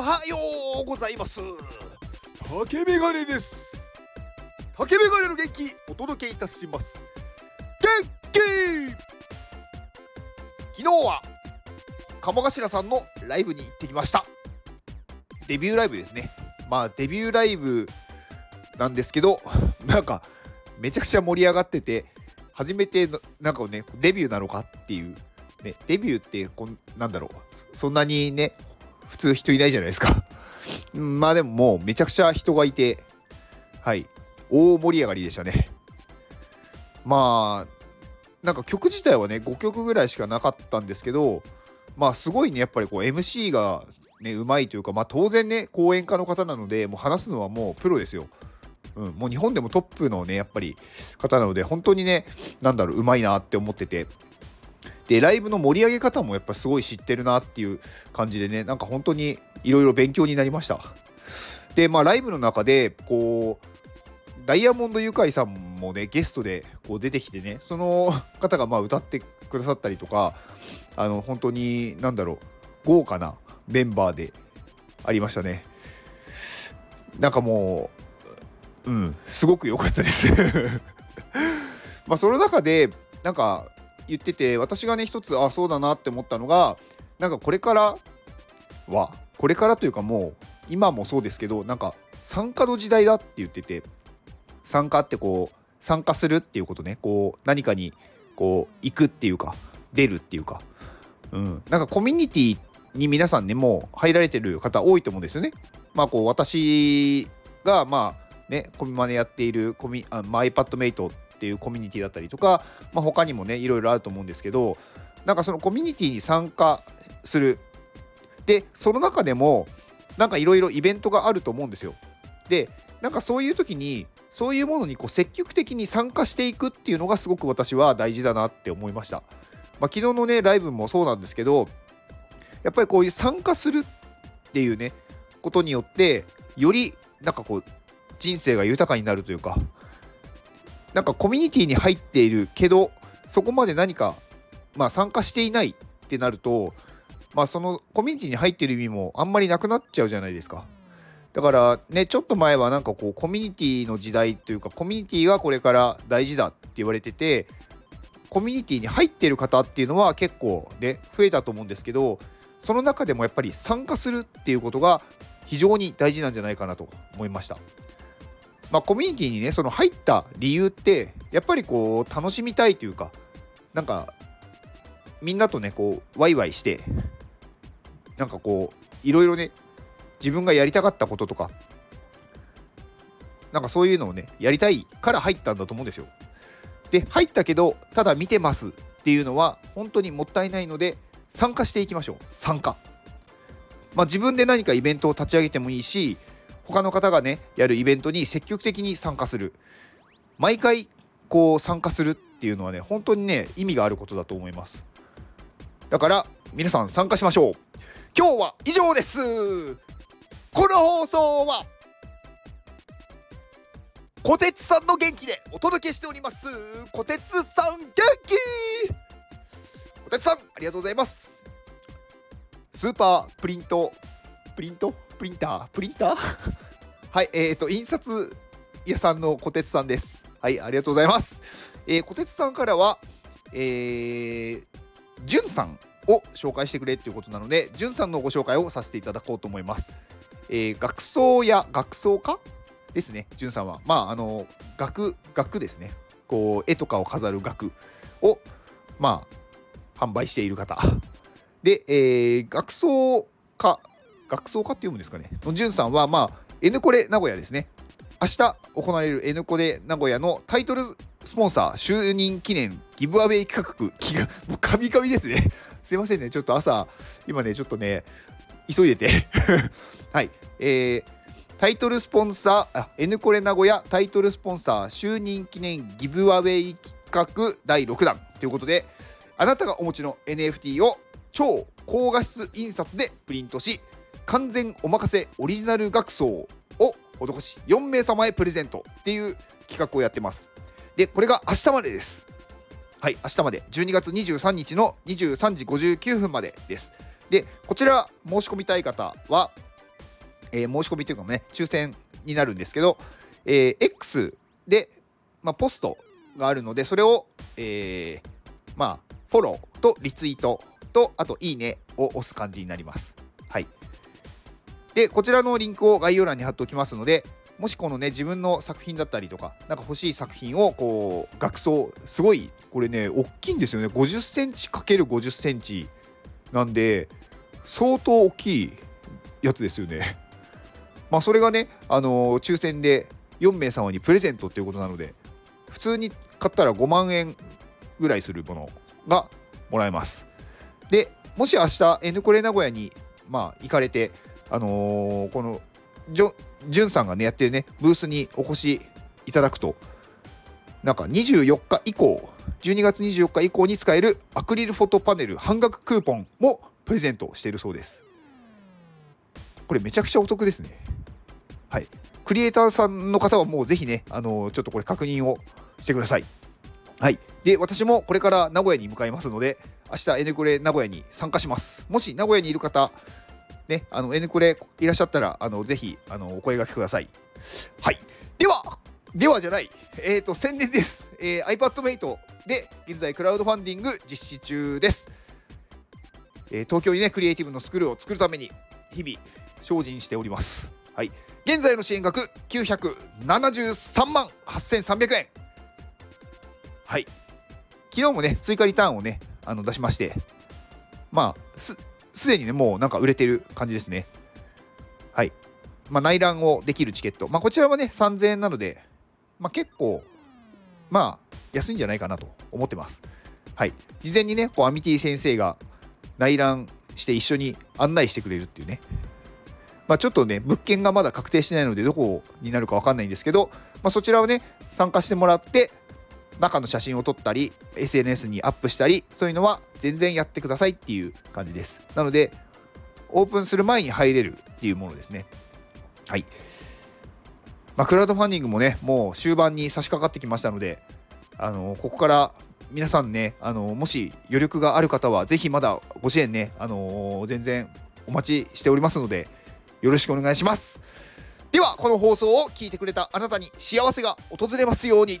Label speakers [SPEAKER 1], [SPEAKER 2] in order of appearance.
[SPEAKER 1] はようございます。竹メガネです。竹メガネの元気お届けいたします。元気。昨日は鴨頭さんのライブに行ってきました。デビューライブですね。まあデビューライブなんですけどなんかめちゃくちゃ盛り上がってて初めてのなんかねデビューなのかっていう。ねデビューってこんなんだろう。そんなにね普通人いないじゃないですか。まあでももうめちゃくちゃ人がいてはい。大盛り上がりでしたね。まあなんか曲自体はね5曲ぐらいしかなかったんですけどまあすごいねやっぱりこう MC がねうまいというかまあ当然ね講演家の方なのでもう話すのはもうプロですよ。うん、もう日本でもトップのねやっぱり方なので本当にねなんだろううまいなって思ってて。でライブの盛り上げ方もやっぱすごい知ってるなっていう感じでねなんか本当にいろいろ勉強になりました。でまあライブの中でこうダイヤモンドユカイさんもねゲストでこう出てきてねその方がまあ歌ってくださったりとかあの本当に何だろう豪華なメンバーでありましたね。なんかもううんすごく良かったです。まあその中でなんか言ってて私がね一つあそうだなって思ったのがなんかこれからはこれからというかもう今もそうですけどなんか参加の時代だって言ってて参加ってこう参加するっていうことね。こう何かにこう行くっていうか出るっていうか、うん、なんかコミュニティに皆さんねもう入られてる方多いと思うんですよね。まあこう私がまあね、コミマネやっているコミあ、まあ、iPadMate っていうコミュニティだったりとか、まあ、他にもねいろいろあると思うんですけどなんかそのコミュニティに参加する。でその中でもなんかいろいろイベントがあると思うんですよ。でなんかそういう時にそういうものにこう積極的に参加していくっていうのがすごく私は大事だなって思いました、まあ、昨日のねライブもそうなんですけどやっぱりこういう参加するっていうねことによってよりなんかこう人生が豊かになるというかなんかコミュニティに入っているけどそこまで何か、まあ、参加していないってなると、まあ、そのコミュニティに入っている意味もあんまりなくなっちゃうじゃないですか。だからねちょっと前はなんかこうコミュニティの時代というかコミュニティがこれから大事だって言われててコミュニティに入ってる方っていうのは結構ね増えたと思うんですけどその中でもやっぱり参加するっていうことが非常に大事なんじゃないかなと思いました。まあ、コミュニティにねその入った理由ってやっぱりこう楽しみたいというかなんかみんなとねこうワイワイしてなんかこういろいろね自分がやりたかったこととかなんかそういうのをねやりたいから入ったんだと思うんですよ。で入ったけどただ見てますっていうのは本当にもったいないので参加していきましょう参加。まあ、自分で何かイベントを立ち上げてもいいし他の方がねやるイベントに積極的に参加する。毎回こう参加するっていうのはね本当にね意味があることだと思います。だから皆さん参加しましょう。今日は以上です。この放送はこてつさんの元気でお届けしております。こてつさん元気。こてつさんありがとうございます。スーパープリントプリント？プリンター？プリンター？はいえっ、ー、と印刷屋さんの小鉄さんですはいありがとうございますえー、小鉄さんからはえー、じゅんさんを紹介してくれっていうことなのでじゅんさんのご紹介をさせていただこうと思いますえー、学装や学装家？ですね、じゅんさんは。まあ、あの、額、額ですね。こう、絵とかを飾る額を、まあ、販売している方。で、えー、学装家学装家って読むんですかね。のじゅんさんは、まあ、N コレ名古屋ですね。明日行われる N コレ名古屋のタイトルスポンサー就任記念ギブアウェイ企画、気が、もうカミカミですね。すいませんね、ちょっと朝、今ね、ちょっとね、急いでて はい、えー、タイトルスポンサー、N コレ名古屋タイトルスポンサー就任記念ギブアウェイ企画第6弾ということで、あなたがお持ちの NFT を超高画質印刷でプリントし、完全お任せオリジナル学装を施し4名様へプレゼントっていう企画をやってます。でこれが明日までです。はい明日まで。12月23日の23時59分までです。でこちら申し込みたい方はえー、申し込みというかね抽選になるんですけど、えー、X で、まあ、ポストがあるのでそれを、えー、まあフォローとリツイートとあといいねを押す感じになります。でこちらのリンクを概要欄に貼っておきますのでもしこのね自分の作品だったりとかなんか欲しい作品をこう額装すごいこれね大きいんですよね。50センチ ×50 センチなんで相当大きいやつですよね。まあそれがねあのー、抽選で4名様にプレゼントっていうことなので普通に買ったら5万円ぐらいするものがもらえます。でもし明日 N コレ名古屋にまあ行かれてあのー、このじょじゅんさんがねやってるねブースにお越しいただくとなんか24日以降12月24日以降に使えるアクリルフォトパネル半額クーポンもプレゼントしているそうです。これめちゃくちゃお得ですね。はい。クリエイターさんの方はもうぜひねあのちょっとこれ確認をしてください。はい。で私もこれから名古屋に向かいますので明日 N クレ名古屋に参加します。もし名古屋にいる方ね、あの N クレいらっしゃったら、あのぜひあのお声がけください。はい。では、ではじゃない、えっ、ー、と、宣伝です。えー、iPadMate で現在クラウドファンディング実施中です。えー、東京にね、クリエイティブのスクールを作るために、日々、精進しております。はい。現在の支援額、973万8300円。はい。昨日もね、追加リターンをね、あの出しまして、まあ、すすでにね、もうなんか売れてる感じですね。はい。まあ、内覧をできるチケット。まあ、こちらはね、3000円なので、まあ、結構、まあ、安いんじゃないかなと思ってます。はい。事前にね、こうアミティ先生が内覧して一緒に案内してくれるっていうね。まあ、ちょっとね、物件がまだ確定してないので、どこになるか分かんないんですけど、まあ、そちらをね、参加してもらって、中の写真を撮ったり SNS にアップしたりそういうのは全然やってくださいっていう感じです。なのでオープンする前に入れるっていうものですね。はい。まあ、クラウドファンディングもねもう終盤に差し掛かってきましたのであのここから皆さんねあのもし余力がある方はぜひまだご支援ねあの全然お待ちしておりますのでよろしくお願いします。ではこの放送を聞いてくれたあなたに幸せが訪れますように。